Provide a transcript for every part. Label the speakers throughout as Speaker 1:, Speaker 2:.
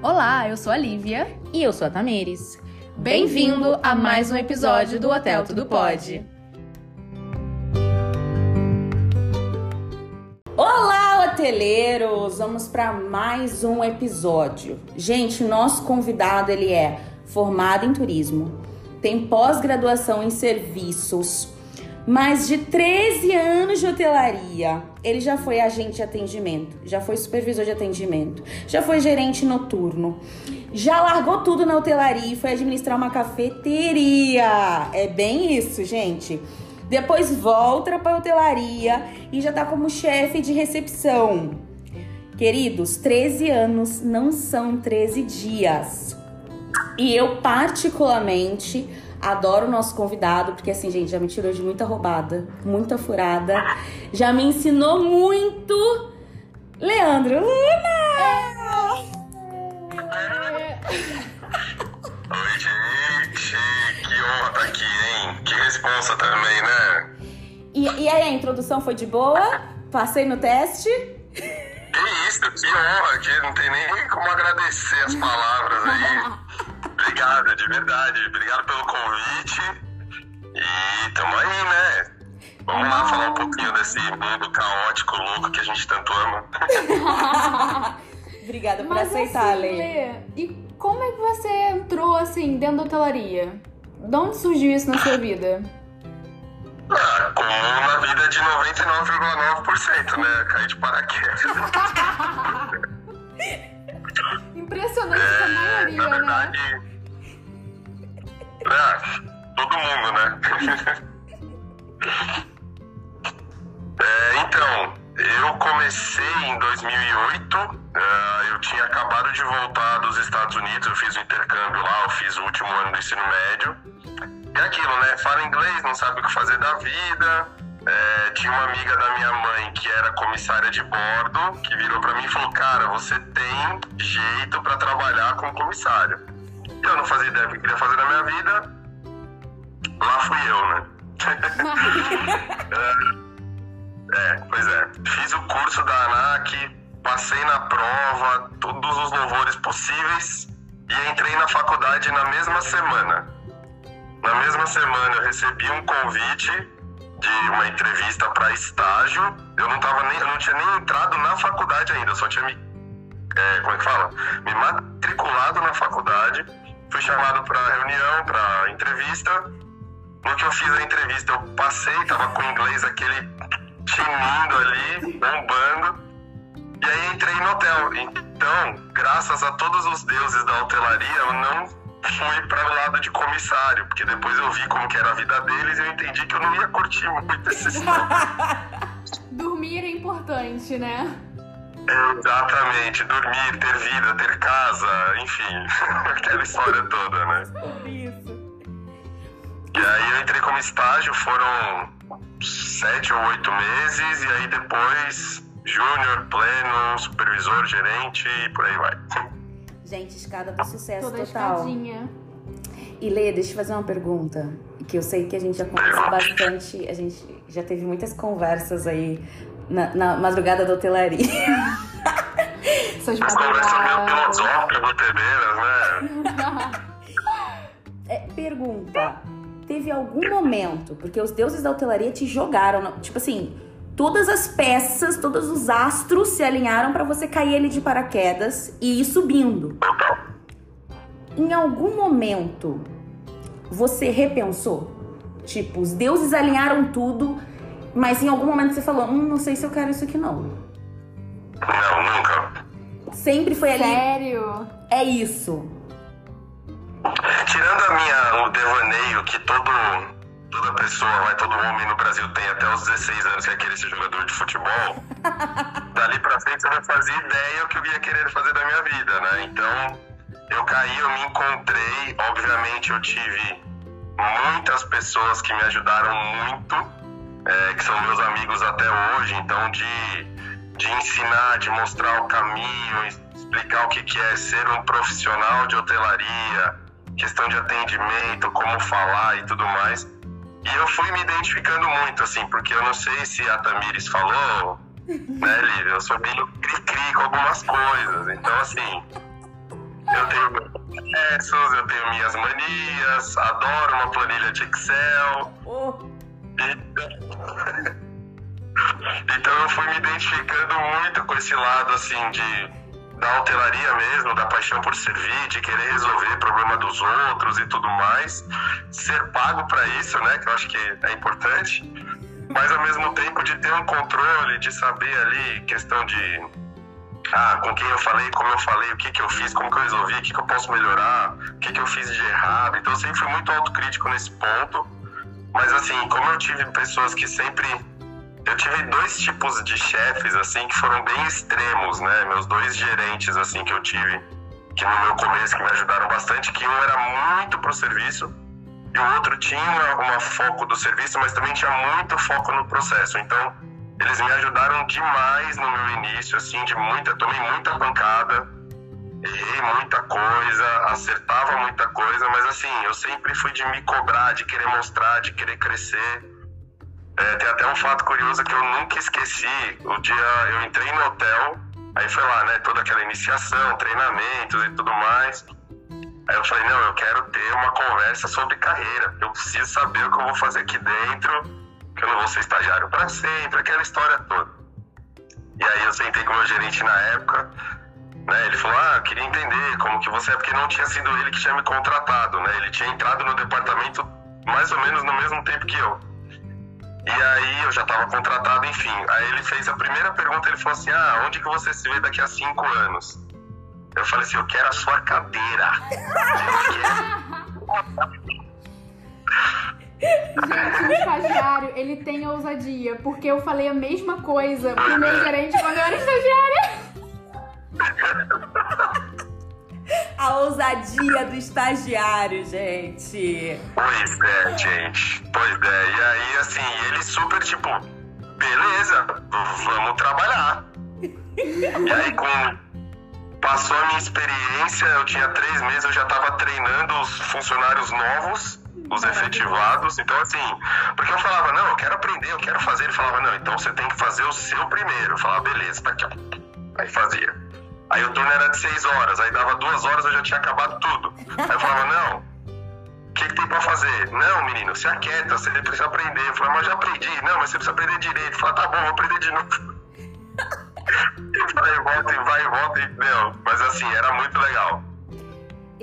Speaker 1: Olá, eu sou a Lívia.
Speaker 2: E eu sou a Tamires.
Speaker 1: Bem-vindo a mais um episódio do Hotel Tudo Pode.
Speaker 2: Olá, hoteleiros! Vamos para mais um episódio. Gente, nosso convidado ele é formado em turismo, tem pós-graduação em serviços, mais de 13 anos de hotelaria. Ele já foi agente de atendimento, já foi supervisor de atendimento, já foi gerente noturno, já largou tudo na hotelaria e foi administrar uma cafeteria. É bem isso, gente. Depois volta para hotelaria e já tá como chefe de recepção. Queridos, 13 anos não são 13 dias. E eu particularmente Adoro o nosso convidado, porque assim, gente, já me tirou de muita roubada, muita furada. Já me ensinou muito. Leandro Luna!
Speaker 3: Oi, gente! Que honra estar aqui, hein? Que responsa também, né?
Speaker 2: E, e aí, a introdução foi de boa? Passei no teste?
Speaker 3: Que isso, que honra, que não tem nem como agradecer as palavras aí. Obrigado, de verdade. Obrigado pelo convite. E tamo aí, né? Vamos lá falar um pouquinho desse mundo caótico, louco que a gente tanto ama.
Speaker 2: Obrigada por
Speaker 1: Mas
Speaker 2: aceitar,
Speaker 1: assim,
Speaker 2: Lê.
Speaker 1: E como é que você entrou assim dentro da hotelaria? De onde surgiu isso na sua vida?
Speaker 3: Ah, como na vida de 99,9%, né? Cair de paraquedas.
Speaker 1: Impressionante essa
Speaker 3: É,
Speaker 1: maioria,
Speaker 3: na
Speaker 1: né?
Speaker 3: Ah, todo mundo, né? É, então, eu comecei em 2008. ah, eu tinha acabado de voltar dos Estados Unidos. Eu fiz o intercâmbio lá. Eu fiz o último ano do ensino médio. É aquilo, né? Fala inglês, não sabe o que fazer da vida. É, tinha uma amiga da minha mãe que era comissária de bordo, que virou pra mim e falou: Cara, você tem jeito pra trabalhar como comissário. Eu não fazia ideia do que eu queria fazer na minha vida. Lá fui eu, né? é, pois é. Fiz o curso da ANAC, passei na prova, todos os louvores possíveis e entrei na faculdade na mesma semana. Na mesma semana eu recebi um convite de uma entrevista para estágio. Eu não tava nem, eu não tinha nem entrado na faculdade ainda, eu só tinha me, é, como é que fala? Me matriculado na faculdade. Fui chamado para reunião, para entrevista. No que eu fiz a entrevista, eu passei, tava com o inglês aquele tinindo ali, bombando. E aí entrei no hotel. Então, graças a todos os deuses da hotelaria, eu não fui para o lado de comissário, porque depois eu vi como que era a vida deles e eu entendi que eu não ia curtir muito esse.
Speaker 1: Dormir é importante, né?
Speaker 3: Exatamente, dormir, ter vida, ter casa, enfim, aquela história toda, né?
Speaker 2: Isso.
Speaker 3: E aí eu entrei como estágio, foram sete ou oito meses, e aí depois júnior, pleno, supervisor, gerente e por aí vai.
Speaker 2: Gente, escada do sucesso
Speaker 1: Toda
Speaker 2: total.
Speaker 1: escadinha.
Speaker 2: E Lê, deixa eu fazer uma pergunta. Que eu sei que a gente já conversou bastante, a gente já teve muitas conversas aí na, na madrugada da hotelaria.
Speaker 1: Suas
Speaker 3: As
Speaker 1: madrugadas.
Speaker 3: né?
Speaker 2: É, pergunta: teve algum momento, porque os deuses da hotelaria te jogaram, tipo assim, todas as peças, todos os astros se alinharam pra você cair ali de paraquedas e ir subindo. Em algum momento você repensou? Tipo, os deuses alinharam tudo, mas em algum momento você falou: hum, não sei se eu quero isso aqui não.
Speaker 3: Não, nunca.
Speaker 2: Sempre foi ali.
Speaker 1: Sério?
Speaker 2: É isso.
Speaker 3: Tirando a minha, o devaneio que todo, toda pessoa, vai, todo homem no Brasil tem até os 16 anos, que é querer ser jogador de futebol, dali pra frente eu não fazia ideia o que eu ia querer fazer da minha vida, né? Então, eu caí, eu me encontrei, obviamente eu tive muitas pessoas que me ajudaram muito, é, que são meus amigos até hoje, então de, de ensinar, de mostrar o caminho, explicar o que, que é ser um profissional de hotelaria, questão de atendimento, como falar e tudo mais. E eu fui me identificando muito, assim, porque eu não sei se a Tamires falou, né, Lívia? Eu sou meio cri-cri com algumas coisas. Então, assim, Eu tenho meus processos, eu tenho minhas manias, adoro uma planilha de Excel. Então eu fui me identificando muito com esse lado assim de da hotelaria mesmo, da paixão por servir, de querer resolver problema dos outros e tudo mais, ser pago para isso, né, que eu acho que é importante, mas ao mesmo tempo de ter um controle, de saber ali questão de ah, com quem eu falei, como eu falei, o que que eu fiz, como que eu resolvi, o que que eu posso melhorar, o que que eu fiz de errado. Então eu sempre fui muito autocrítico nesse ponto. Mas assim, como eu tive pessoas que sempre eu tive dois tipos de chefes, assim, que foram bem extremos, né? Meus dois gerentes, assim, que eu tive, que no meu começo, que me ajudaram bastante, que um era muito pro serviço e o outro tinha uma foco do serviço, mas também tinha muito foco no processo. Então, eles me ajudaram demais no meu início, assim, de muita, tomei muita pancada, errei muita coisa, acertava muita coisa, mas assim, eu sempre fui de me cobrar, de querer mostrar, de querer crescer. É, tem até um fato curioso que eu nunca esqueci. O dia eu entrei no hotel, aí foi lá, né? Toda aquela iniciação, treinamentos e tudo mais. Aí eu falei, não, eu quero ter uma conversa sobre carreira. Eu preciso saber o que eu vou fazer aqui dentro, que eu não vou ser estagiário para sempre, aquela história toda. E aí eu sentei com o meu gerente na época, né? Ele falou, ah, queria entender como que você é, porque não tinha sido ele que tinha me contratado, né? Ele tinha entrado no departamento mais ou menos no mesmo tempo que eu. E aí eu já estava contratado, enfim. Aí ele fez a primeira pergunta, ele falou assim, ah, onde que você se vê daqui a cinco anos? Eu falei assim, eu quero a sua cadeira.
Speaker 1: Gente, o estagiário, ele tem ousadia, porque eu falei a mesma coisa pro meu gerente quando eu era estagiária.
Speaker 2: A ousadia do estagiário, gente.
Speaker 3: Pois é, gente. Pois é. E aí, assim, ele super tipo, beleza, vamos trabalhar. E aí, com. Passou a minha experiência, eu tinha três meses, eu já tava treinando os funcionários novos, os efetivados. Então, assim, porque eu falava, não, eu quero aprender, eu quero fazer. Ele falava, não, então você tem que fazer o seu primeiro. Eu falava, beleza, tá aqui, ó. Aí fazia. Aí o turno era de seis horas, aí dava duas horas eu já tinha acabado tudo. Aí eu falava, não, o que, que tem pra fazer? Não, menino, se aquieta, você precisa aprender. Eu falei, mas já aprendi. Não, mas você precisa aprender direito. Eu falei, tá bom, vou aprender de novo. Eu falei, volta e vai e volta e meu. Mas assim, era muito legal.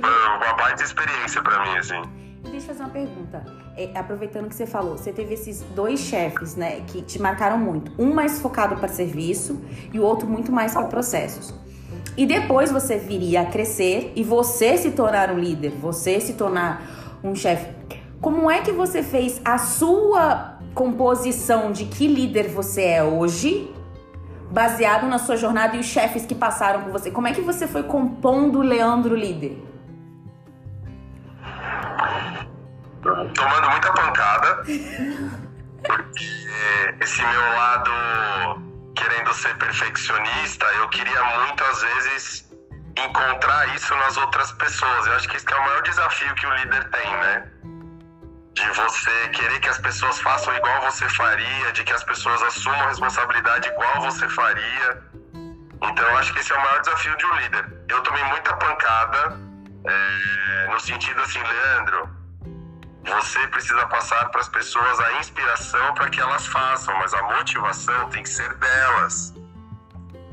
Speaker 3: Foi uma baita experiência pra mim, assim.
Speaker 2: Deixa eu fazer uma pergunta. É, aproveitando que você falou, você teve esses dois chefes, né, que te marcaram muito. Um mais focado para serviço e o outro muito mais para processos. E depois você viria a crescer e você se tornar um líder, você se tornar um chefe. Como é que você fez a sua composição de que líder você é hoje, baseado na sua jornada e os chefes que passaram por você? Como é que você foi compondo o Leandro líder?
Speaker 3: tomando muita pancada, porque esse meu lado querendo ser perfeccionista, eu queria muitas vezes encontrar isso nas outras pessoas. Eu acho que esse é o maior desafio que o líder tem, né? De você querer que as pessoas façam igual você faria, de que as pessoas assumam a responsabilidade igual você faria. Então eu acho que esse é o maior desafio de um líder. Eu tomei muita pancada, é, no sentido assim, Leandro, você precisa passar para as pessoas a inspiração para que elas façam, mas a motivação tem que ser delas.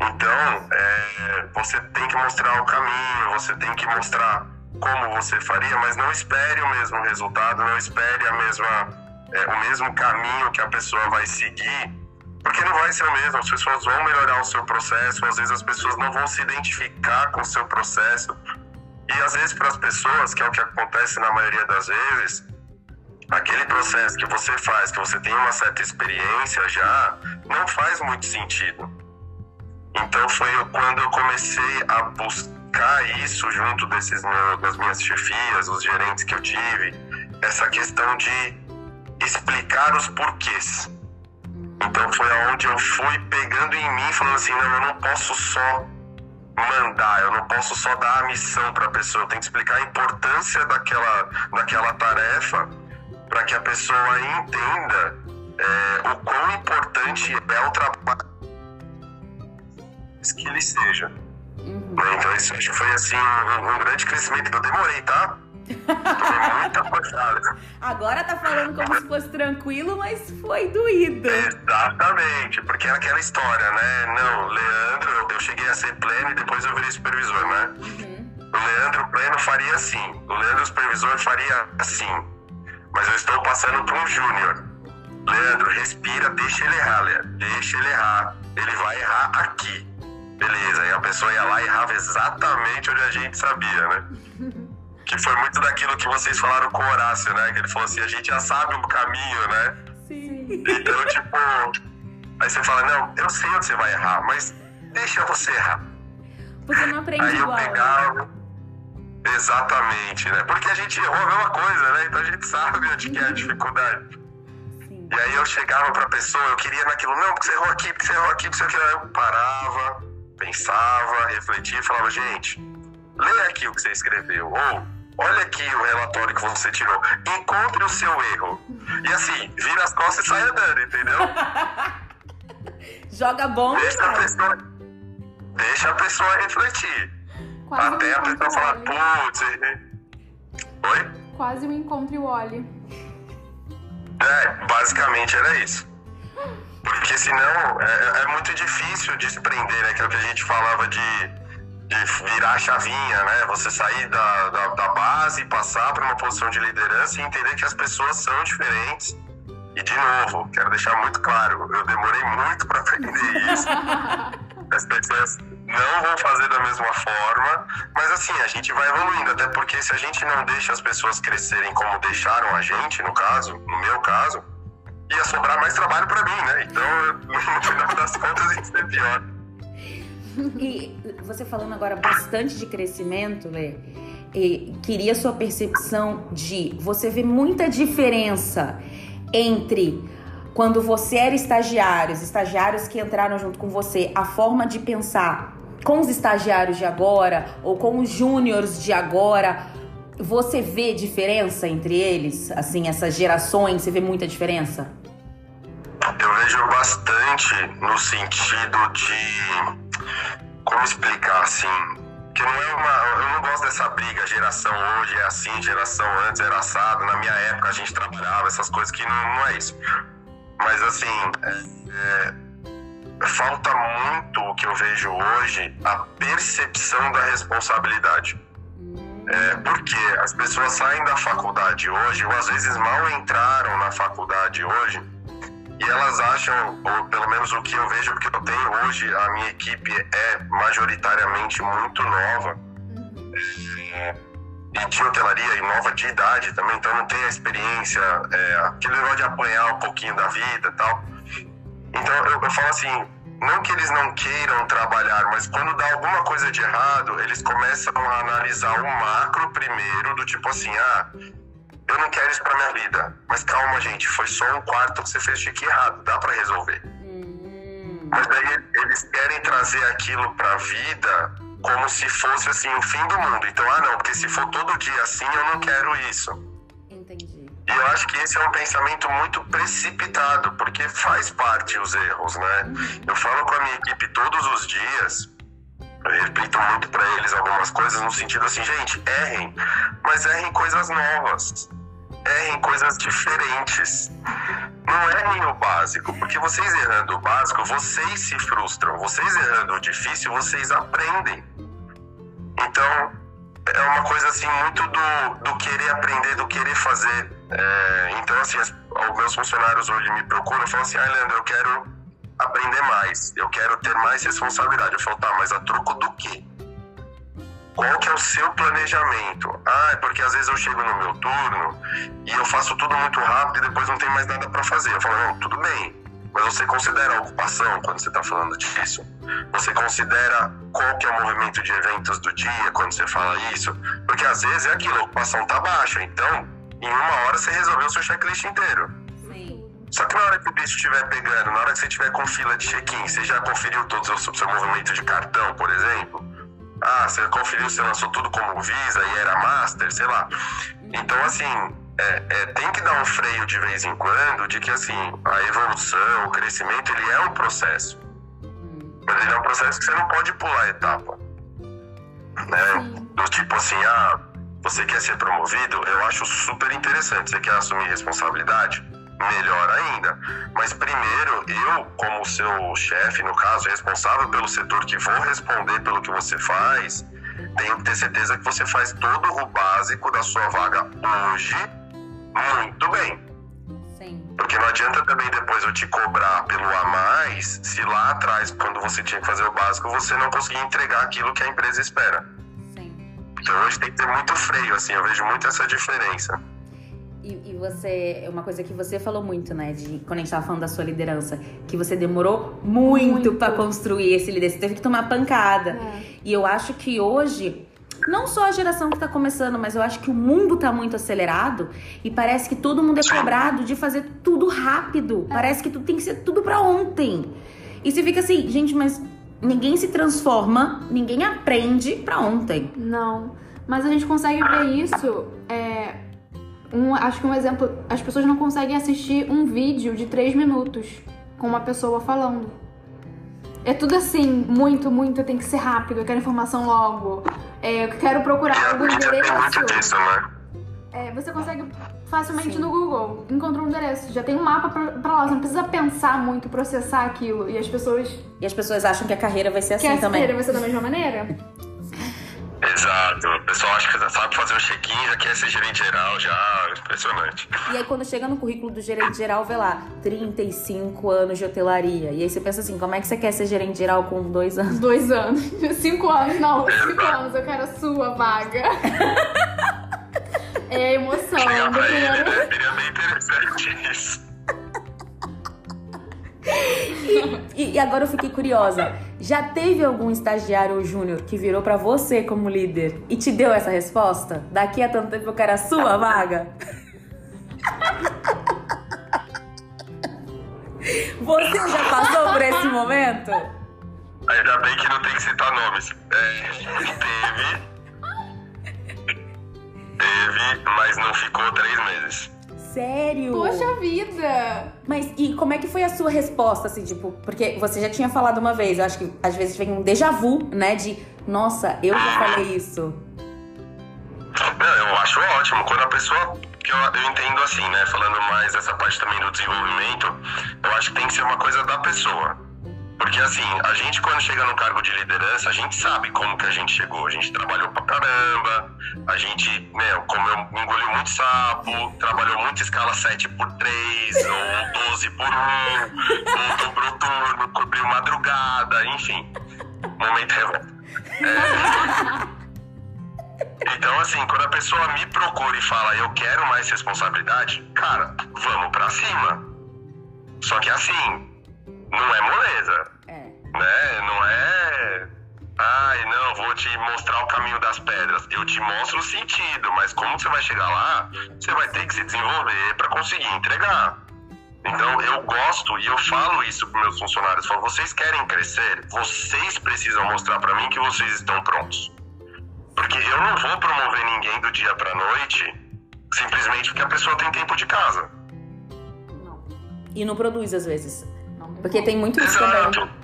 Speaker 3: Então, é, você tem que mostrar o caminho, você tem que mostrar como você faria, mas não espere o mesmo resultado, não espere a mesma, é, o mesmo caminho que a pessoa vai seguir, porque não vai ser o mesmo. As pessoas vão melhorar o seu processo, às vezes as pessoas não vão se identificar com o seu processo. E às vezes para as pessoas, que é o que acontece na maioria das vezes, aquele processo que você faz, que você tem uma certa experiência já, não faz muito sentido. Então foi quando eu comecei a buscar isso junto desses meus, das minhas chefias, os gerentes que eu tive, essa questão de explicar os porquês. Então foi aonde eu fui pegando em mim, falando assim, não, eu não posso só mandar, eu não posso só dar a missão para a pessoa, eu tenho que explicar a importância daquela, daquela tarefa para que a pessoa entenda é, o quão importante é o trabalho que ele seja. Né, Então isso acho que foi assim um, um grande crescimento. Eu demorei, tá? Tomei muita porrada.
Speaker 2: Agora tá falando como se fosse tranquilo, mas foi doído.
Speaker 3: Exatamente, porque é aquela história, né? Não, Leandro, eu- cheguei a ser pleno e depois eu virei supervisor, né? O Leandro pleno faria assim, o Leandro supervisor faria assim. Mas eu estou passando para um júnior. Leandro, respira, deixa ele errar, Leandro. Deixa ele errar. Ele vai errar aqui. Beleza, e a pessoa ia lá e errava exatamente onde a gente sabia, né? Que foi muito daquilo que vocês falaram com o Horácio, né? Que ele falou assim, a gente já sabe o caminho, né?
Speaker 2: Sim.
Speaker 3: Então, tipo, aí você fala, não, eu sei onde você vai errar, mas deixa você errar.
Speaker 2: Você não aprende
Speaker 3: Aí eu
Speaker 2: igual. né?
Speaker 3: Exatamente, né? Porque a gente errou a mesma coisa, né? Então a gente sabe onde que é a dificuldade.
Speaker 2: Sim.
Speaker 3: E aí eu chegava pra pessoa, eu queria naquilo, não, porque você errou aqui, porque você errou aqui, porque você errou eu parava, pensava, refletia e falava, gente, leia aqui o que você escreveu. Ou olha aqui o relatório que você tirou. Encontre o seu erro. E assim, vira as costas e sai andando, entendeu?
Speaker 2: Joga bom
Speaker 3: Deixa a pessoa. Deixa a pessoa refletir.
Speaker 1: Quase
Speaker 3: Até a pessoa falar, putz. Oi?
Speaker 1: Quase um encontro Wally.
Speaker 3: É, basicamente era isso. Porque senão é, é muito difícil desprender, né? Que é o que a gente falava de, de virar a chavinha, né? Você sair da, da, da base, passar para uma posição de liderança e entender que as pessoas são diferentes. E de novo, quero deixar muito claro, eu demorei muito para aprender isso. As pessoas não vão fazer da mesma forma, mas assim, a gente vai evoluindo, até porque se a gente não deixa as pessoas crescerem como deixaram a gente, no caso, no meu caso, ia sobrar mais trabalho para mim, né? Então, no final das contas, isso é pior.
Speaker 2: E você falando agora bastante de crescimento, Lê, e queria sua percepção de você vê muita diferença entre quando você era estagiário, os estagiários que entraram junto com você, a forma de pensar com os estagiários de agora ou com os júniores de agora, você vê diferença entre eles? Assim, essas gerações, você vê muita diferença?
Speaker 3: Eu vejo bastante no sentido de. Como explicar assim? Que não é uma. Eu não gosto dessa briga, geração hoje é assim, geração antes era assado. Na minha época a gente trabalhava, essas coisas que não, não é isso. Mas assim, é, é, falta muito o que eu vejo hoje, a percepção da responsabilidade. É, porque as pessoas saem da faculdade hoje, ou às vezes mal entraram na faculdade hoje, e elas acham, ou pelo menos o que eu vejo, porque eu tenho hoje, a minha equipe é majoritariamente muito nova. É, e de hotelaria e nova de idade também, então não tem a experiência, é, aquele negócio de apanhar um pouquinho da vida e tal. Então eu, eu falo assim, não que eles não queiram trabalhar, mas quando dá alguma coisa de errado, eles começam a analisar o macro primeiro, do tipo assim, ah, eu não quero isso pra minha vida. Mas calma, gente, foi só um quarto que você fez chique errado, dá pra resolver. Mas daí eles querem trazer aquilo pra vida como se fosse assim o fim do mundo. Então, ah não, porque se for todo dia assim, eu não quero isso. E eu acho que esse é um pensamento muito precipitado, porque faz parte os erros, né? Eu falo com a minha equipe todos os dias, eu repito muito pra eles algumas coisas no sentido assim, gente, errem, mas errem coisas novas. Errem coisas diferentes. Não errem o básico, porque vocês errando o básico, vocês se frustram. Vocês errando o difícil, vocês aprendem. Então, é uma coisa assim muito do, do querer aprender, do querer fazer. É, então, assim, as- meus funcionários hoje me procuram e falam assim: ah, Leandro, eu quero aprender mais, eu quero ter mais responsabilidade. Eu falo, tá, mas a troco do quê? Qual que é o seu planejamento? Ah, é porque às vezes eu chego no meu turno e eu faço tudo muito rápido e depois não tem mais nada para fazer. Eu falo, não, tudo bem. Mas você considera a ocupação quando você está falando disso? Você considera qual que é o movimento de eventos do dia quando você fala isso? Porque às vezes é aquilo, a ocupação tá baixa, então em uma hora você resolveu o seu checklist inteiro.
Speaker 2: Sim.
Speaker 3: Só que na hora que o bicho estiver pegando, na hora que você estiver com fila de check-in, você já conferiu todo o seu, seu movimento de cartão, por exemplo? Ah, você conferiu, você lançou tudo como Visa e era Master, sei lá. Então, assim, é, é, tem que dar um freio de vez em quando de que, assim, a evolução, o crescimento, ele é um processo. Mas ele é um processo que você não pode pular a etapa. né? Do tipo assim, ah, você quer ser promovido? Eu acho super interessante. Você quer assumir responsabilidade? Melhor ainda. Mas primeiro, eu, como seu chefe, no caso, responsável pelo setor que vou responder pelo que você faz, tenho que ter certeza que você faz todo o básico da sua vaga hoje muito bem.
Speaker 2: Sim.
Speaker 3: Porque não adianta também depois eu te cobrar pelo a mais, se lá atrás, quando você tinha que fazer o básico, você não conseguir entregar aquilo que a empresa espera. Então hoje tem que ter muito freio, assim, eu vejo muito essa diferença.
Speaker 2: E, e você, uma coisa que você falou muito, né, de quando a gente tava falando da sua liderança, que você demorou muito,
Speaker 1: Muito.
Speaker 2: pra construir esse liderança, você teve que tomar pancada.
Speaker 1: É.
Speaker 2: E eu acho que hoje, não só a geração que tá começando, mas eu acho que o mundo tá muito acelerado e parece que todo mundo é cobrado de fazer tudo rápido. Parece que tudo tem que ser tudo pra ontem. E você fica assim, gente, mas ninguém se transforma, ninguém aprende pra ontem.
Speaker 1: Não. Mas a gente consegue ver isso. É, um, acho que um exemplo. As pessoas não conseguem assistir um vídeo de três minutos com uma pessoa falando. É tudo assim, muito, muito, tem que ser rápido, eu quero informação logo. É, eu quero procurar algum endereço.
Speaker 3: né?
Speaker 1: É, você consegue facilmente
Speaker 2: Sim.
Speaker 1: no Google, encontra um endereço, já tem um mapa pra, pra lá, você não precisa pensar muito, processar aquilo. E as pessoas
Speaker 2: E as pessoas acham que a carreira vai ser assim também.
Speaker 1: vai ser da mesma maneira?
Speaker 3: Exato. O pessoal acha que já sabe fazer o check-in, já quer ser gerente geral, já. Impressionante.
Speaker 2: E aí quando chega no currículo do gerente geral, vê lá, 35 anos de hotelaria. E aí você pensa assim, como é que você quer ser gerente geral com dois anos?
Speaker 1: Dois anos. Cinco anos, não, cinco anos, eu quero a sua vaga. É a emoção do
Speaker 3: ele,
Speaker 1: primeiro.
Speaker 3: né? Seria bem interessante isso.
Speaker 2: E, e agora eu fiquei curiosa. Já teve algum estagiário ou júnior que virou pra você como líder e te deu essa resposta? Daqui a tanto tempo eu quero a sua vaga? Você já passou por esse momento?
Speaker 3: Ainda bem que não tem que citar nomes. É, teve. Teve, mas não ficou três meses.
Speaker 2: Sério?
Speaker 1: Poxa vida!
Speaker 2: Mas e como é que foi a sua resposta, assim, tipo, porque você já tinha falado uma vez, eu acho que às vezes vem um déjà vu, né, de, nossa, eu já falei isso.
Speaker 3: Não, eu acho ótimo. Quando a pessoa. Que eu, eu entendo assim, né? Falando mais essa parte também do desenvolvimento, eu acho que tem que ser uma coisa da pessoa. Porque assim, a gente quando chega no cargo de liderança, a gente sabe como que a gente chegou. A gente trabalhou pra caramba, a gente, meu, comeu, engoliu muito sapo, trabalhou muito escala 7 por 3 ou 12 por 1, ou dobrou turno, cobriu madrugada, enfim. Momento revolta. Então, assim, quando a pessoa me procura e fala, eu quero mais responsabilidade, cara, vamos pra cima. Só que assim, não é moleza,
Speaker 2: É.
Speaker 3: né? Não é. Ai, não, vou te mostrar o caminho das pedras. Eu te mostro o sentido, mas como você vai chegar lá, você vai ter que se desenvolver pra conseguir entregar. Então eu gosto e eu falo isso para meus funcionários. Falo, vocês querem crescer? Vocês precisam mostrar para mim que vocês estão prontos. Porque eu não vou promover ninguém do dia pra noite simplesmente porque a pessoa tem tempo de casa.
Speaker 1: Não,
Speaker 2: E não produz às vezes.
Speaker 1: não
Speaker 2: Porque tem muito isso também.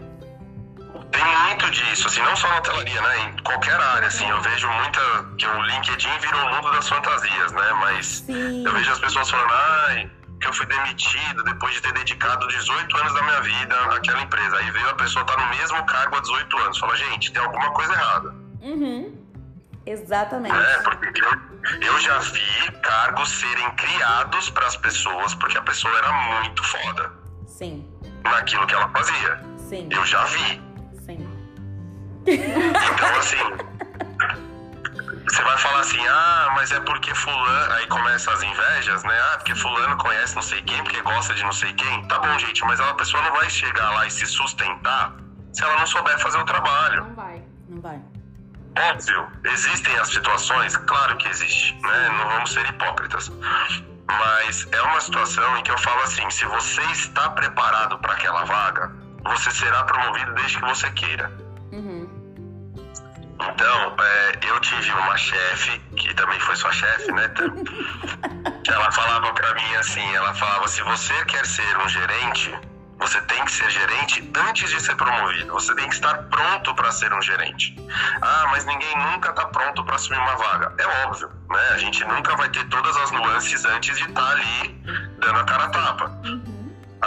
Speaker 3: Tem muito disso, assim, não só na hotelaria, né? Em qualquer área, assim, eu vejo muita. que o LinkedIn virou o mundo das fantasias, né? Mas
Speaker 2: Sim.
Speaker 3: eu vejo as pessoas falando, ai, que eu fui demitido depois de ter dedicado 18 anos da minha vida àquela empresa. Aí veio a pessoa tá no mesmo cargo há 18 anos. Fala, gente, tem alguma coisa errada.
Speaker 2: Uhum. Exatamente.
Speaker 3: É, porque eu, eu já vi cargos serem criados para as pessoas porque a pessoa era muito foda
Speaker 2: Sim.
Speaker 3: naquilo que ela fazia.
Speaker 2: Sim.
Speaker 3: Eu já vi. Então, assim. Você vai falar assim, ah, mas é porque fulano. Aí começam as invejas, né? Ah, porque fulano conhece não sei quem, porque gosta de não sei quem. Tá bom, gente, mas a pessoa não vai chegar lá e se sustentar se ela não souber fazer o trabalho.
Speaker 1: Não vai.
Speaker 2: Não vai.
Speaker 3: Óbvio, existem as situações, claro que existe, né? Não vamos ser hipócritas. Mas é uma situação em que eu falo assim: se você está preparado para aquela vaga, você será promovido desde que você queira. Então, é, eu tive uma chefe, que também foi sua chefe, né? Que ela falava pra mim assim: ela falava, se você quer ser um gerente, Você tem que ser gerente antes de ser promovido. Você tem que estar pronto para ser um gerente. Ah, mas ninguém nunca está pronto para assumir uma vaga. É óbvio, né? A gente nunca vai ter todas as nuances antes de estar tá ali dando a cara a tapa.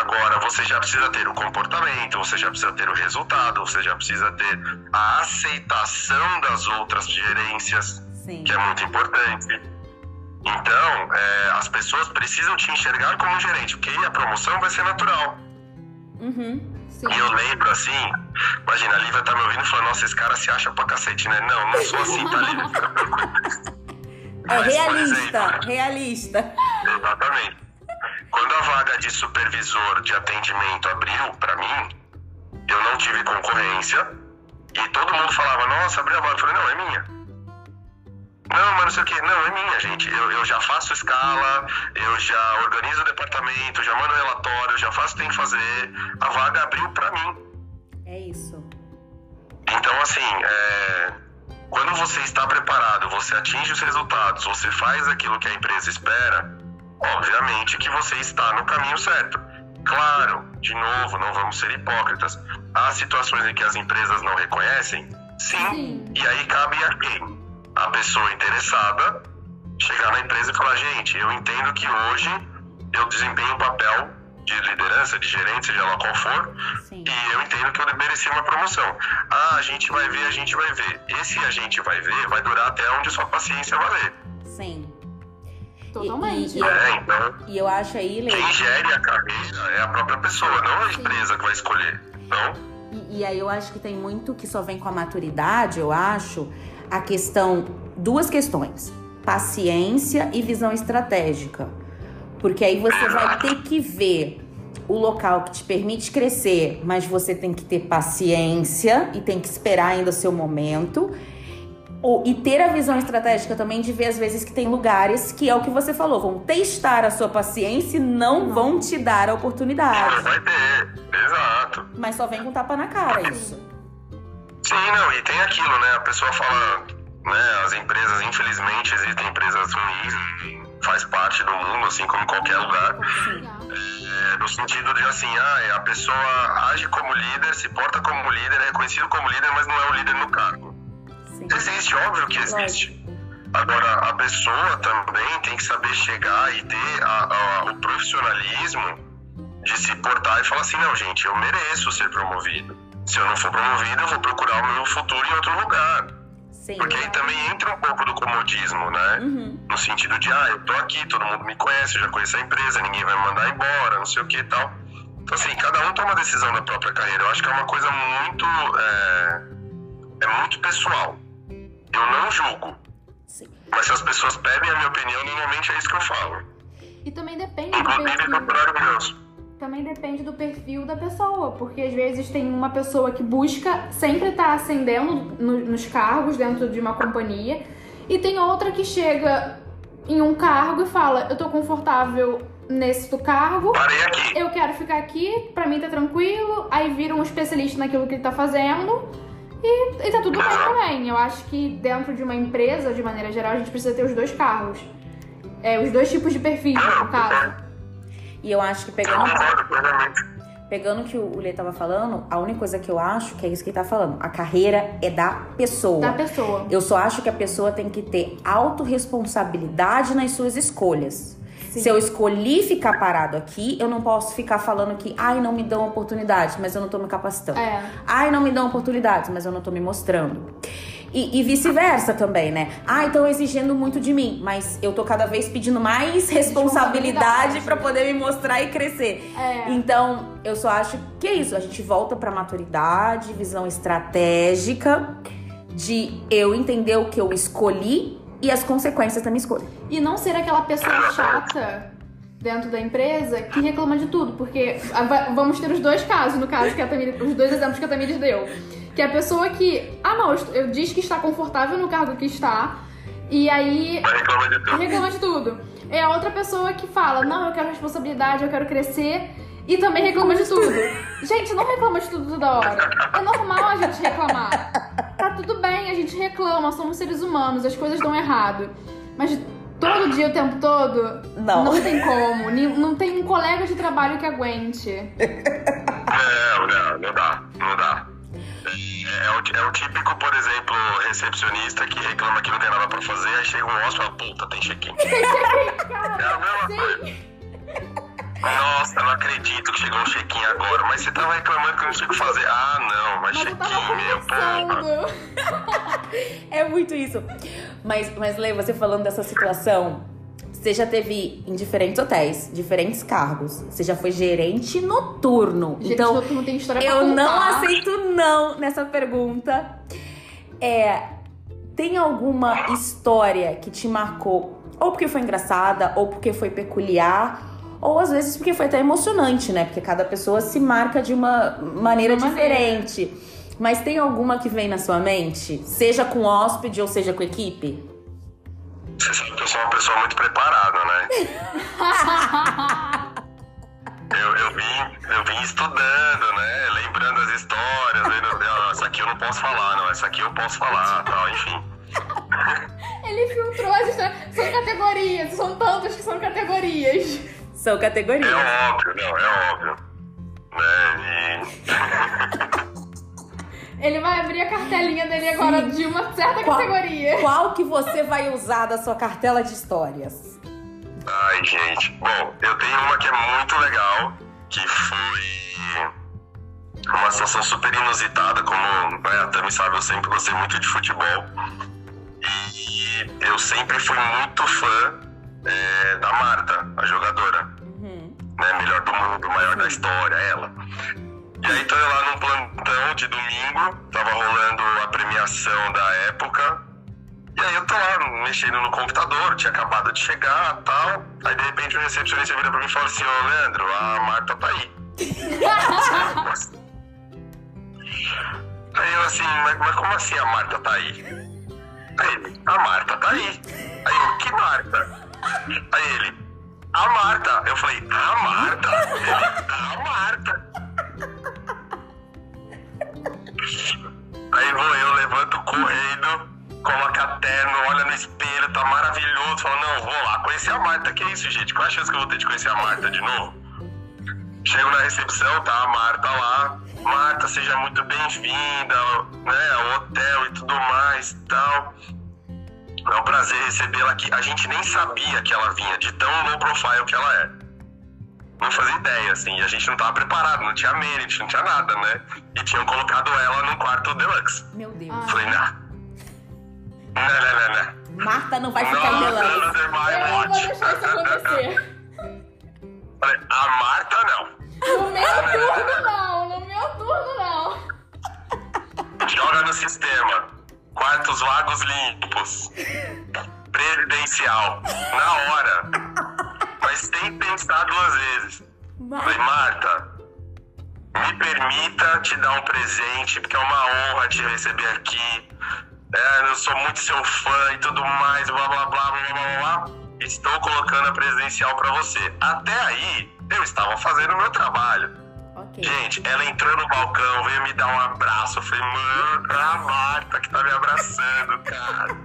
Speaker 3: Agora, você já precisa ter o comportamento, você já precisa ter o resultado, você já precisa ter a aceitação das outras gerências,
Speaker 2: Sim.
Speaker 3: que é muito importante. Então, é, as pessoas precisam te enxergar como gerente, porque aí a promoção vai ser natural.
Speaker 2: Uhum.
Speaker 1: Sim.
Speaker 3: E eu lembro assim, imagina, a Lívia tá me ouvindo e falando, nossa, esse cara se acha pra cacete, né? Não, não sou assim, tá, Lívia?
Speaker 2: É
Speaker 3: Mas, por
Speaker 2: realista,
Speaker 3: exemplo,
Speaker 2: realista.
Speaker 3: Exatamente. Quando a vaga de supervisor de atendimento abriu pra mim, eu não tive concorrência e todo mundo falava, nossa, abriu a vaga. Eu falei, não, é minha. Não, mas não sei o que. Não, é minha, gente. Eu, eu já faço escala, eu já organizo o departamento, já mando relatório, já faço o que tem que fazer. A vaga abriu pra mim.
Speaker 2: É isso.
Speaker 3: Então, assim, é, quando você está preparado, você atinge os resultados, você faz aquilo que a empresa espera, obviamente que você está no caminho certo. Claro, de novo, não vamos ser hipócritas. Há situações em que as empresas não reconhecem? Sim.
Speaker 1: Sim.
Speaker 3: E aí cabe a quem? A pessoa interessada chegar na empresa e falar: gente, eu entendo que hoje eu desempenho um papel de liderança, de gerente, seja lá qual for,
Speaker 2: Sim.
Speaker 3: e eu entendo que eu mereci uma promoção. Ah, a gente vai ver, a gente vai ver. Esse a gente vai ver vai durar até onde sua paciência valer.
Speaker 2: Sim.
Speaker 1: Totalmente.
Speaker 2: E- e-
Speaker 3: É, então,
Speaker 2: E eu acho aí, Lei,
Speaker 3: quem gere a carreira é a própria pessoa, não a empresa que vai escolher.
Speaker 2: E, e aí eu acho que tem muito que só vem com a maturidade, eu acho, a questão, duas questões, paciência e visão estratégica. Porque aí você vai ter que ver o local que te permite crescer, mas você tem que ter paciência e tem que esperar ainda o seu momento. O- e ter a visão estratégica também de ver às vezes que tem lugares que é o que você falou, vão testar a sua paciência e não vão te dar a
Speaker 3: não
Speaker 2: oportunidade.
Speaker 3: vai ter. Exato.
Speaker 2: Mas só vem com tapa na cara isso.
Speaker 3: Sim, não, e tem aquilo, né? A pessoa fala, né? As empresas, infelizmente, existem empresas ruins, e faz parte do mundo, assim como qualquer lugar. É, no sentido de assim, ah, a pessoa age como líder, se porta como líder, é reconhecido como líder, mas não é o líder no cargo.
Speaker 2: Sim.
Speaker 3: Existe, óbvio que existe. Agora, a pessoa também tem que saber chegar e ter a- a- o profissionalismo de se portar e falar assim, não, gente, eu mereço ser promovido. Se eu não for promovido, eu vou procurar o meu futuro em outro lugar.
Speaker 2: Sim.
Speaker 3: Porque aí também entra um pouco do comodismo, né?
Speaker 2: Uhum.
Speaker 3: No sentido de, ah, eu tô aqui, todo mundo me conhece, eu já conheço a empresa, ninguém vai me mandar embora, não sei o que e tal. Então, assim, cada um toma a decisão da própria carreira. Eu acho que é uma coisa muito. É, é muito pessoal. Eu não julgo.
Speaker 2: Sim.
Speaker 3: Mas se as pessoas pedem a minha opinião, normalmente é isso que eu falo.
Speaker 1: E também depende do
Speaker 3: Inclusive,
Speaker 1: perfil.
Speaker 3: procurar meus.
Speaker 1: Também depende do perfil da pessoa, porque às vezes tem uma pessoa que busca sempre estar ascendendo no- nos cargos dentro de uma companhia, e tem outra que chega em um cargo e fala: Eu tô confortável nesse cargo,
Speaker 3: Parei aqui.
Speaker 1: eu quero ficar aqui, pra mim tá tranquilo, aí vira um especialista naquilo que ele tá fazendo. E, e tá tudo bem também. Eu acho que dentro de uma empresa, de maneira geral, a gente precisa ter os dois cargos. É, os dois tipos de perfis, no caso.
Speaker 2: E eu acho que pegando, pegando o que o Lê tava falando, a única coisa que eu acho que é isso que ele tá falando. A carreira é da pessoa.
Speaker 1: Da pessoa.
Speaker 2: Eu só acho que a pessoa tem que ter autorresponsabilidade nas suas escolhas.
Speaker 1: Sim.
Speaker 2: Se eu escolhi ficar parado aqui, eu não posso ficar falando que, ai, não me dão oportunidade, mas eu não tô me capacitando.
Speaker 1: É.
Speaker 2: Ai, não me dão oportunidades, mas eu não tô me mostrando. E, e vice-versa também, né? Ah, estão exigindo muito de mim, mas eu tô cada vez pedindo mais responsabilidade pra poder me mostrar e crescer.
Speaker 1: É.
Speaker 2: Então, eu só acho que é isso. A gente volta pra maturidade, visão estratégica, de eu entender o que eu escolhi e as consequências da minha escolha.
Speaker 1: E não ser aquela pessoa chata dentro da empresa que reclama de tudo. Porque va- vamos ter os dois casos, no caso que a Tamires, os dois exemplos que a Tamires deu. Que é a pessoa que, ah não, eu, diz que está confortável no cargo que está, e aí
Speaker 3: reclama de tudo.
Speaker 1: reclama de tudo. É a outra pessoa que fala, não, eu quero responsabilidade, eu quero crescer, e também reclama de tudo. Gente, não reclama de tudo toda hora. É normal a gente reclamar. Tá tudo bem, a gente reclama, somos seres humanos, as coisas dão errado. Mas todo dia, o tempo todo,
Speaker 2: Não.
Speaker 1: tem como. Não tem um colega de trabalho que aguente.
Speaker 3: Não, não, não dá, não dá. É, é o, é o típico, por exemplo, recepcionista que reclama que não tem nada pra fazer, aí chega um hóspede e fala, puta, tem check-in. É a mesma coisa. Nossa, não acredito que chegou um check-in agora, mas você tava reclamando que eu não tinha o que fazer. Ah, não, mas
Speaker 1: eu tava conversando.
Speaker 2: É muito isso. Mas, mas Lê, você falando dessa situação, você já teve em diferentes hotéis, diferentes cargos. Você já foi gerente noturno.
Speaker 1: Gente,
Speaker 2: então,
Speaker 1: noturno tem história pra
Speaker 2: eu não aceito não nessa pergunta. É, tem alguma história que te marcou, ou porque foi engraçada, ou porque foi peculiar, ou às vezes porque foi até emocionante, né? Porque cada pessoa se marca de uma maneira
Speaker 1: Uma maneira.
Speaker 2: diferente. Mas tem alguma que vem na sua mente? Seja com hóspede ou seja com equipe?
Speaker 3: Você sabe que eu sou uma pessoa muito preparada, né? Eu, eu, vim, eu vim estudando, né? Lembrando as histórias, vendo, "Ah, essa aqui eu não posso falar, não, essa aqui eu posso falar, tal, enfim.
Speaker 1: Ele filtrou as histórias. São categorias, são tantas que são categorias.
Speaker 2: São categorias.
Speaker 3: É óbvio, não, é óbvio. Né? E
Speaker 1: Ele vai abrir a cartelinha dele agora de uma certa
Speaker 2: Qual-
Speaker 1: categoria.
Speaker 2: Qual que você vai usar da sua cartela de histórias?
Speaker 3: Ai, gente. Bom, eu tenho uma que é muito legal, que foi uma situação super inusitada, como né, a Tami sabe, eu sempre gostei muito de futebol. E eu sempre fui muito fã é, da Marta, a jogadora.
Speaker 2: Uhum.
Speaker 3: né, melhor do mundo, maior da história, ela. E aí tô lá num plantão de domingo, tava rolando a premiação da época. E aí eu tô lá mexendo no computador, tinha acabado de chegar tal. Aí de repente o recepcionista vira pra mim e fala assim, ô Leandro, a Marta tá aí. aí eu assim, mas, mas como assim a Marta tá aí? Aí ele, a Marta tá aí. Aí eu, que Marta? Aí ele, a Marta. Eu falei, a Marta? Ele, a Marta. Aí vou eu, levanto correndo, coloco a terno, olha no espelho, tá maravilhoso. Falo, não, vou lá conhecer a Marta. Que isso, gente? Qual a chance que eu vou ter de conhecer a Marta de novo? Chego na recepção, tá a Marta lá. Marta, seja muito bem-vinda, né, ao hotel e tudo mais tal. É um prazer recebê-la aqui. A gente nem sabia que ela vinha, de tão low profile que ela é. Não fazia ideia, assim, e a gente não tava preparado, não tinha merit, não tinha nada, né? E tinham colocado ela num quarto deluxe.
Speaker 2: Meu Deus.
Speaker 1: Ah.
Speaker 3: Falei, nah. Não, não, não, não.
Speaker 2: Marta não vai ficar em
Speaker 3: Não,
Speaker 2: Deluxe.
Speaker 3: under my
Speaker 1: Eu não vou deixar isso acontecer.
Speaker 3: Falei, a Marta não.
Speaker 1: No meu turno, não. No meu turno, não.
Speaker 3: Joga no sistema. Quartos vagos limpos. Presidencial. Na hora. Mas sem pensar duas vezes. Falei, Marta, me permita te dar um presente, porque é uma honra te receber aqui. É, eu sou muito seu fã e tudo mais, blá blá blá blá blá blá. Estou colocando a presidencial pra você. Até aí, eu estava fazendo o meu trabalho.
Speaker 2: Ok.
Speaker 3: Gente, ela entrou no balcão, veio me dar um abraço. Eu falei, mano, é a Marta que tá me abraçando, cara.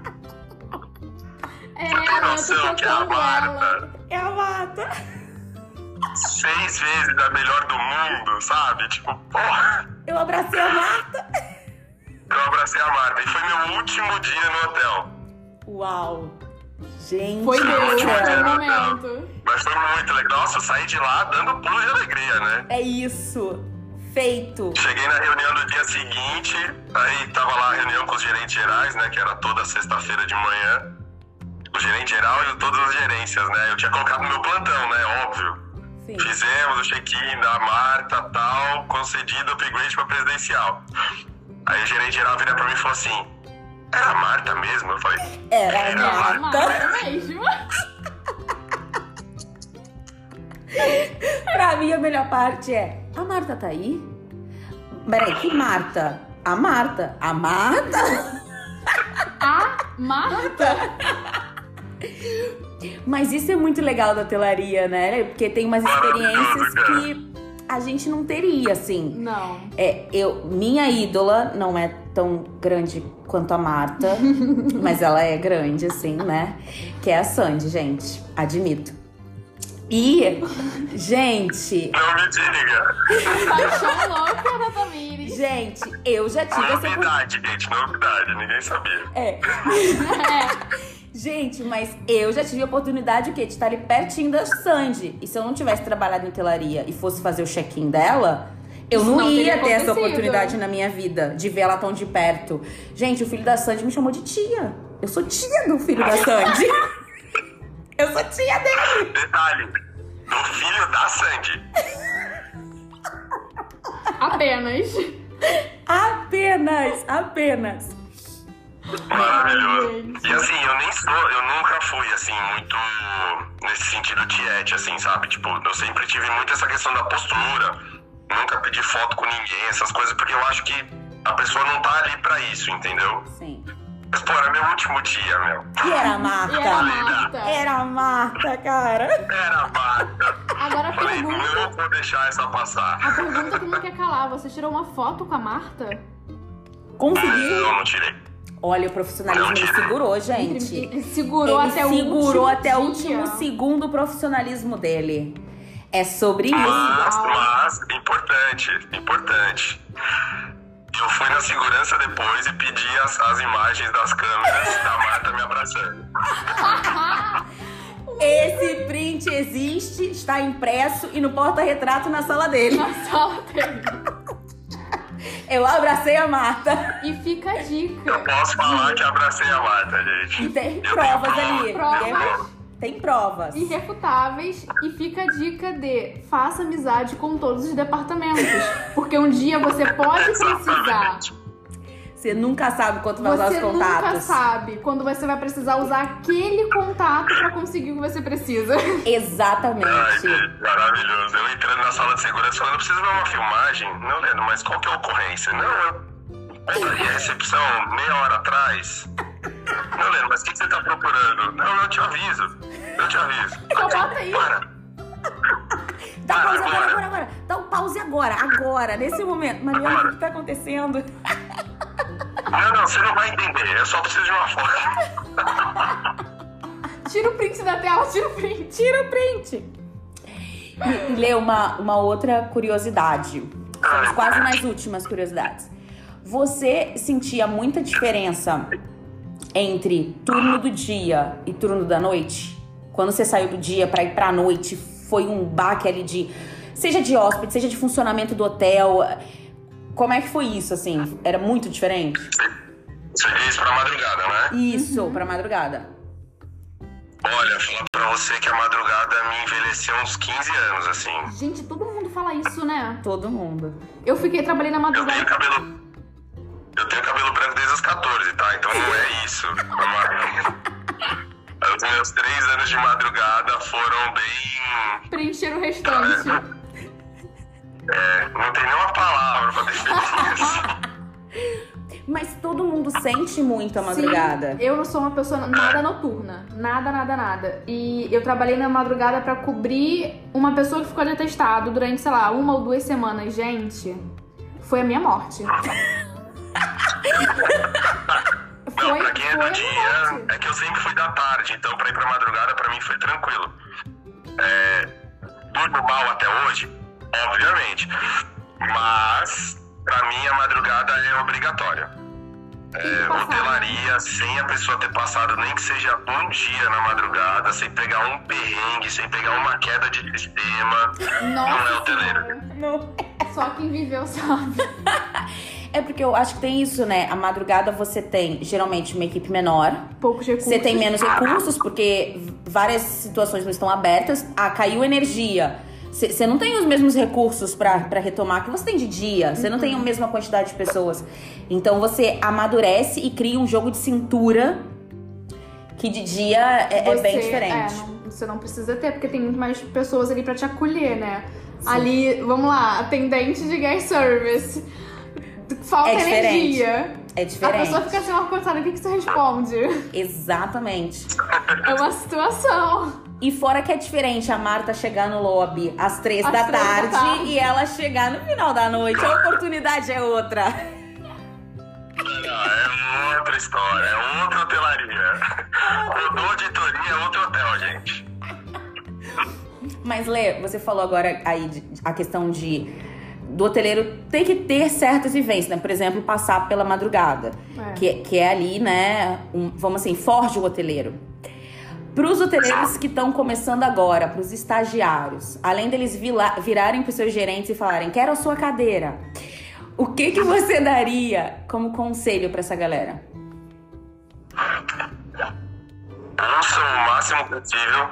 Speaker 1: É,
Speaker 3: Você tem
Speaker 1: tô
Speaker 3: noção que é a. Marta,
Speaker 2: É a Marta.
Speaker 3: seis vezes a melhor do mundo, sabe? Tipo, porra.
Speaker 2: Eu abracei a Marta.
Speaker 3: Eu abracei a Marta e foi meu último dia no hotel.
Speaker 2: Uau. Gente.
Speaker 1: Foi
Speaker 2: céu.
Speaker 1: foi o momento.
Speaker 3: Mas foi muito legal. Nossa, eu saí de lá dando pulo de alegria, né?
Speaker 2: É isso. Feito.
Speaker 3: Cheguei na reunião do dia seguinte, aí tava lá a reunião com os gerentes gerais, né? Que era toda sexta-feira de manhã. O gerente geral e todas as gerências, né? Eu tinha colocado no meu plantão, né? Óbvio.
Speaker 2: Sim.
Speaker 3: Fizemos o check-in da Marta tal, concedido o upgrade pra presidencial. Aí o gerente geral vira pra mim e falou assim: Era a Marta mesmo? Eu falei:
Speaker 2: Era a
Speaker 3: Era a
Speaker 2: Marta.
Speaker 1: Marta mesmo.
Speaker 2: Pra mim, a melhor parte é: a Marta tá aí? Peraí, que Marta? A Marta? A Marta?
Speaker 1: A Marta.
Speaker 2: Mas isso é muito legal da telaria, né? Porque tem umas experiências que a gente não teria, assim.
Speaker 1: Não.
Speaker 2: É, eu, minha ídola não é tão grande quanto a Marta, mas ela é grande, assim, né? Que é a Sandy, gente. Admito. E, gente,
Speaker 3: Não me diga.
Speaker 1: Paixão louca da Tamires.
Speaker 2: gente, eu já tive essa oportunidade.
Speaker 3: Novidade, gente, novidade. Ninguém sabia.
Speaker 2: É.
Speaker 1: É.
Speaker 2: Gente, mas eu já tive a oportunidade o quê? de estar ali pertinho da Sandy. E se eu não tivesse trabalhado em hotelaria e fosse fazer o check-in dela, eu
Speaker 1: Isso
Speaker 2: não,
Speaker 1: não
Speaker 2: ia ter essa oportunidade na minha vida de ver ela tão de perto. Gente, o filho da Sandy me chamou de tia. Eu sou tia do filho da Sandy. eu sou tia dele.
Speaker 3: Detalhe, do filho da Sandy.
Speaker 1: Apenas.
Speaker 2: Apenas, apenas.
Speaker 3: Maravilhoso. E assim, eu nem sou, eu nunca fui assim, muito nesse sentido tiete, assim, sabe? Tipo, eu sempre tive muito essa questão da postura. Nunca pedi foto com ninguém, essas coisas, porque eu acho que a pessoa não tá ali pra isso, entendeu?
Speaker 2: Sim.
Speaker 3: Mas, pô, era meu último dia, meu.
Speaker 2: E era a
Speaker 1: E era a
Speaker 2: Marta.
Speaker 1: Marta.
Speaker 2: Era a Marta, cara.
Speaker 3: Era a Marta.
Speaker 1: Agora a
Speaker 3: Falei, não
Speaker 1: pergunta.
Speaker 3: vou deixar essa passar.
Speaker 1: A pergunta que não quer calar, você tirou uma foto com a Marta?
Speaker 2: Conseguiu.
Speaker 3: Não, não tirei.
Speaker 2: Olha, o profissionalismo ele segurou, gente.
Speaker 1: Ele segurou
Speaker 2: Ele
Speaker 1: até o
Speaker 2: segurou
Speaker 1: último
Speaker 2: até o último segundo o profissionalismo dele. É sobre isso.
Speaker 3: Mas, mas, importante, importante. Eu fui na segurança depois e pedi as, as imagens das câmeras da Marta me abraçando.
Speaker 2: Esse print existe, está impresso e no porta-retrato na sala dele.
Speaker 1: Na sala dele.
Speaker 2: Eu abracei a Marta.
Speaker 1: E fica a dica.
Speaker 3: Eu posso falar que abracei a Marta, gente.
Speaker 2: E tem
Speaker 3: Eu tenho
Speaker 2: provas
Speaker 3: prova.
Speaker 2: ali.
Speaker 1: Provas.
Speaker 2: Tem provas.
Speaker 1: Irrefutáveis. E fica a dica de faça amizade com todos os departamentos. Porque um dia você pode precisar.
Speaker 2: Você nunca sabe quanto vai usar
Speaker 1: Você
Speaker 2: os
Speaker 1: nunca
Speaker 2: contatos.
Speaker 1: sabe quando você vai precisar usar aquele contato pra conseguir o que você precisa.
Speaker 3: Ai,
Speaker 2: Exatamente.
Speaker 3: gente, maravilhoso. Eu entrando na sala de segurança falando, eu preciso ver uma filmagem. Não, Leandro, mas qual que é a ocorrência? Não, eu pegaria a recepção meia hora atrás. Não, Leandro, mas o que que você tá procurando? Não, eu te aviso. Eu te aviso.
Speaker 1: Só bota aí.
Speaker 3: Para.
Speaker 2: Dá
Speaker 3: Para
Speaker 2: pause agora,
Speaker 3: agora.
Speaker 2: agora. Dá um pause agora, agora, nesse momento. Mariana, o que tá acontecendo?
Speaker 3: Não, não, você não vai entender. Eu só preciso de uma foto.
Speaker 1: Tira o print da tela, tira o print.
Speaker 2: Tira o print. E, e lê uma, uma outra curiosidade. Estamos quase nas últimas curiosidades. Você sentia muita diferença entre turno do dia e turno da noite? Quando você saiu do dia pra ir pra noite, foi um baque ali de. Seja de hóspede, seja de funcionamento do hotel. Como é que foi isso, assim? Era muito diferente?
Speaker 3: Você diz pra madrugada, né?
Speaker 2: Isso, pra madrugada.
Speaker 3: Olha, falar pra você que a madrugada me envelheceu uns 15 anos, assim.
Speaker 1: Gente, todo mundo fala isso, né?
Speaker 2: Todo mundo.
Speaker 1: Eu fiquei trabalhei na
Speaker 3: Eu tenho
Speaker 1: madrugada.
Speaker 3: cabelo. Eu tenho cabelo branco desde os 14, tá? Então não é isso. Os meus três anos de madrugada foram bem.
Speaker 1: Preencher o restante.
Speaker 3: É, não tem nenhuma palavra pra definir isso.
Speaker 2: Mas todo mundo sente muito a madrugada.
Speaker 1: Sim, eu não sou uma pessoa nada noturna. Nada, nada, nada. E eu trabalhei na madrugada pra cobrir uma pessoa que ficou de atestado durante, sei lá, uma ou duas semanas. Gente, foi a minha morte.
Speaker 3: Não,
Speaker 1: Foi,
Speaker 3: pra quem é do
Speaker 1: a minha
Speaker 3: dia,
Speaker 1: morte.
Speaker 3: é que eu sempre fui da tarde, então pra ir pra madrugada pra mim foi tranquilo. É, durmo mal até hoje? Obviamente. Mas, pra mim, a madrugada é obrigatória. É, hotelaria, sem a pessoa ter passado nem que seja um dia na madrugada, sem pegar um perrengue, sem pegar uma queda de sistema, não é
Speaker 1: Nossa
Speaker 3: hoteleiro.
Speaker 2: Não.
Speaker 1: Só quem viveu sabe.
Speaker 2: É porque eu acho que tem isso, né? A madrugada você tem geralmente uma equipe menor,
Speaker 1: Poucos recursos.
Speaker 2: você tem menos recursos, porque várias situações não estão abertas. Ah, caiu energia. Você você não tem os mesmos recursos pra pra retomar que você tem de dia. Você não tem a mesma quantidade de pessoas. Então você amadurece e cria um jogo de cintura que de dia é, é bem
Speaker 1: Você-
Speaker 2: diferente.
Speaker 1: é, não- você não precisa ter, porque tem muito mais pessoas ali pra te acolher, né? Ali, vamos lá, atendente de guest service. Falta
Speaker 2: É diferente.
Speaker 1: energia.
Speaker 2: É
Speaker 1: A
Speaker 2: diferente.
Speaker 1: pessoa fica assim, uma cortada, o que, que você responde?
Speaker 2: Exatamente.
Speaker 1: É uma situação.
Speaker 2: E fora que é diferente a Marta chegar no lobby às três,
Speaker 1: Às
Speaker 2: da,
Speaker 1: três da
Speaker 2: tarde,
Speaker 1: tarde.
Speaker 2: e ela chegar no final da noite. A oportunidade é outra.
Speaker 3: Não, é outra história, é outra hotelaria. Rodou auditoria, é outro hotel, gente.
Speaker 2: Mas, Lê, você falou agora aí de- a questão de do hoteleiro ter que ter certas vivências, né? Por exemplo, passar pela madrugada,
Speaker 1: É.
Speaker 2: que, que é ali, né? um- vamos assim, forge o hoteleiro. Para os hoteleiros que estão começando agora, para os estagiários, além deles virarem para os seus gerentes e falarem, quero a sua cadeira, o que, que você daria como conselho para essa galera?
Speaker 3: Ouçam o máximo possível.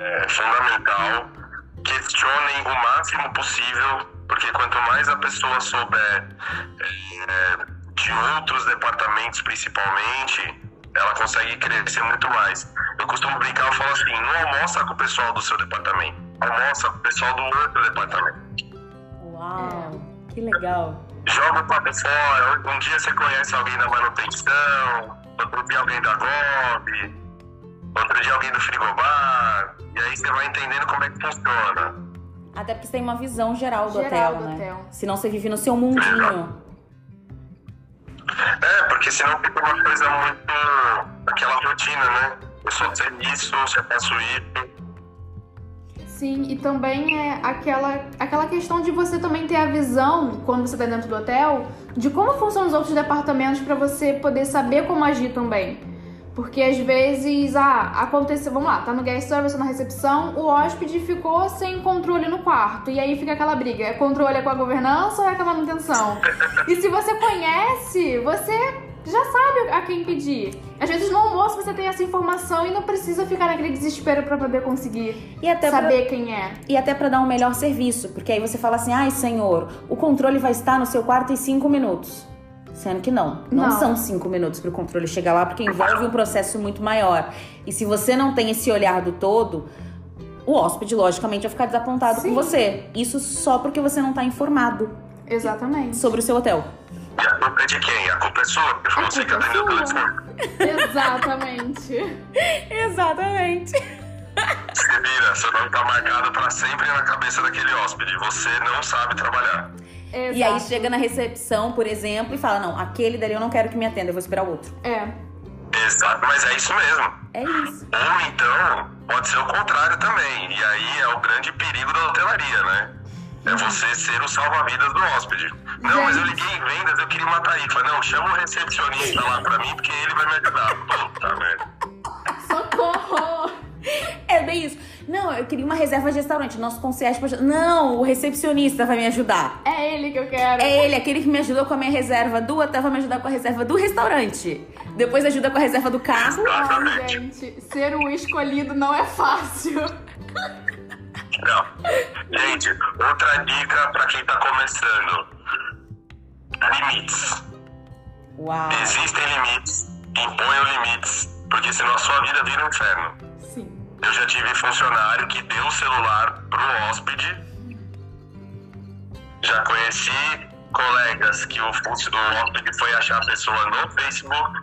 Speaker 3: É fundamental. Questionem o máximo possível, porque quanto mais a pessoa souber é, de outros departamentos, principalmente, ela consegue crescer muito mais. Eu costumo brincar, eu falo assim: não almoça com o pessoal do seu departamento, almoça com o pessoal do outro departamento.
Speaker 2: Uau, que legal.
Speaker 3: joga o papo fora. Um dia você conhece alguém da manutenção, outro dia alguém da GOB, outro dia alguém do frigobar. E aí você vai entendendo como é que funciona.
Speaker 2: Até porque você tem uma visão geral do
Speaker 1: Geral
Speaker 2: hotel,
Speaker 1: do
Speaker 2: né?
Speaker 1: hotel.
Speaker 2: Senão você vive no seu mundinho.
Speaker 3: É, porque senão fica uma coisa muito. aquela rotina, né? Eu só sei isso, eu só faço isso.
Speaker 1: Sim, e também é aquela, aquela questão de você também ter a visão, quando você tá dentro do hotel, de como funcionam os outros departamentos pra você poder saber como agir também. Porque às vezes, ah, aconteceu, vamos lá, tá no guest service, na recepção, o hóspede ficou sem controle no quarto. E aí fica aquela briga, é controle é com a governança ou é com a manutenção? E se você conhece, você já sabe a quem pedir. Às vezes no almoço você tem essa informação e não precisa ficar naquele desespero pra poder conseguir
Speaker 2: E até pra-
Speaker 1: saber quem é.
Speaker 2: E até pra dar um melhor serviço, porque aí você fala assim: ai, senhor, o controle vai estar no seu quarto em cinco minutos. Sendo que não, não,
Speaker 1: Não.
Speaker 2: são cinco minutos pro controle chegar lá, porque envolve um processo muito maior. E se você não tem esse olhar do todo, o hóspede, logicamente, vai ficar desapontado
Speaker 1: Sim.
Speaker 2: com você. Isso só porque você não tá informado
Speaker 1: Exatamente.
Speaker 2: sobre o seu hotel.
Speaker 3: E a culpa é de quem? A culpa é sua, porque foi você que
Speaker 1: culpa é
Speaker 3: atendeu o
Speaker 1: sua.
Speaker 3: telefone.
Speaker 1: Exatamente.
Speaker 2: Exatamente.
Speaker 3: Se vira, seu nome tá marcado pra sempre na cabeça daquele hóspede. Você não sabe trabalhar.
Speaker 1: Exato.
Speaker 2: E aí chega na recepção, por exemplo, e fala: não, aquele dali eu não quero que me atenda, eu vou esperar o outro.
Speaker 1: É.
Speaker 3: Exato, mas é isso mesmo.
Speaker 2: É isso.
Speaker 3: Ou então, pode ser o contrário também. E aí é o grande perigo da hotelaria, né? É você ser o salva-vidas do hóspede. Não, mas eu liguei em vendas, eu queria uma tarifa. Não, chama o recepcionista lá pra mim, porque ele vai me ajudar. Puta merda.
Speaker 1: Socorro!
Speaker 2: Isso. Não, eu queria uma reserva de restaurante. Nosso concierge pode... Não, o recepcionista vai me ajudar.
Speaker 1: É ele que eu quero.
Speaker 2: É ele, aquele que me ajudou com a minha reserva do hotel, vai me ajudar com a reserva do restaurante. Depois ajuda com a reserva do carro.
Speaker 1: Ai, gente, ser o escolhido não é fácil.
Speaker 3: Não. Gente, outra dica pra quem tá começando. Limites.
Speaker 2: Uau.
Speaker 3: Existem limites. Imponham limites. Porque senão a sua vida vira um inferno. Eu já tive funcionário que deu o celular pro hóspede. Já conheci colegas que o, fun- o hóspede foi achar a pessoa no Facebook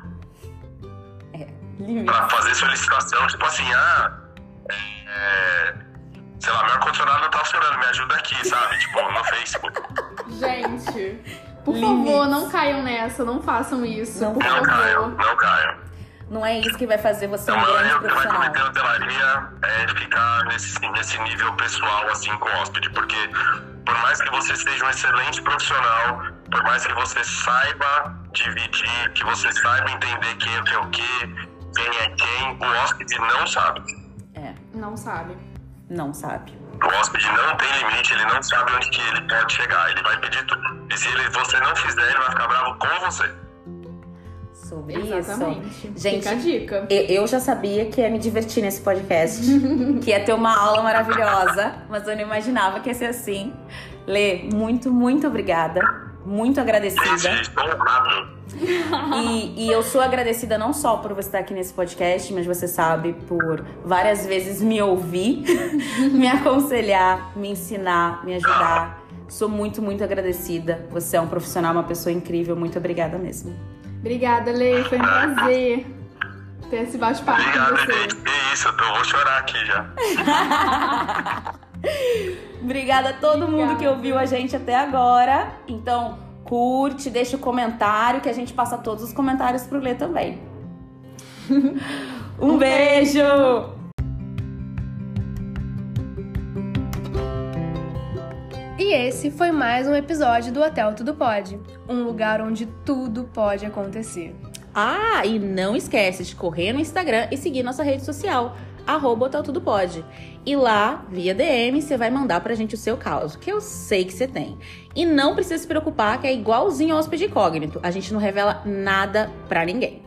Speaker 2: Limite.
Speaker 3: pra fazer solicitação, tipo assim, ah, é, sei lá, meu ar-condicionado não tá funcionando, me ajuda aqui, sabe? Tipo, no Facebook.
Speaker 1: Gente, por
Speaker 2: Limites.
Speaker 1: favor, não caiam nessa, não façam isso.
Speaker 2: Não
Speaker 1: por
Speaker 3: Não caiam, não caiam.
Speaker 2: Não é isso que vai fazer você um
Speaker 3: Então,
Speaker 2: grande
Speaker 3: o que vai
Speaker 2: profissional.
Speaker 3: cometer na hotelaria é ficar nesse, nesse nível pessoal, assim, com o hóspede. Porque por mais que você seja um excelente profissional, por mais que você saiba dividir, que você saiba entender quem é o que é o que, quem é quem, o hóspede não sabe.
Speaker 2: É,
Speaker 1: Não sabe.
Speaker 2: não sabe.
Speaker 3: O hóspede não tem limite, ele não sabe onde que ele pode chegar, ele vai pedir tudo. E se ele, você não fizer, ele vai ficar bravo com você.
Speaker 2: Sobre
Speaker 1: Exatamente.
Speaker 2: isso. Gente,
Speaker 1: Fica a dica.
Speaker 2: eu- eu já sabia que ia me divertir nesse podcast, que ia ter uma aula maravilhosa, mas eu não imaginava que ia ser assim. Lê, muito, muito obrigada. Muito agradecida. E, e eu sou agradecida não só por você estar aqui nesse podcast, mas você sabe por várias vezes me ouvir, me aconselhar, me ensinar, me ajudar. Sou muito, muito agradecida. Você é um profissional, uma pessoa incrível. Muito obrigada mesmo.
Speaker 1: Obrigada, Lei. Foi um prazer ter esse bate-papo com você.
Speaker 3: Que isso, eu tô, vou chorar aqui já.
Speaker 2: Obrigada a todo mundo
Speaker 1: Obrigada.
Speaker 2: que ouviu a gente até agora. Então, curte, deixa o comentário que a gente passa todos os comentários pro Lê também. um beijo!
Speaker 1: E esse foi mais um episódio do Hotel Tudo Pode, um lugar onde tudo pode acontecer.
Speaker 2: Ah, e não esquece de correr no Instagram e seguir nossa rede social, arroba Hotel Tudo Pode. E lá, via DM, você vai mandar pra gente o seu caos, que eu sei que você tem. E não precisa se preocupar que é igualzinho ao hóspede incógnito, a gente não revela nada pra ninguém.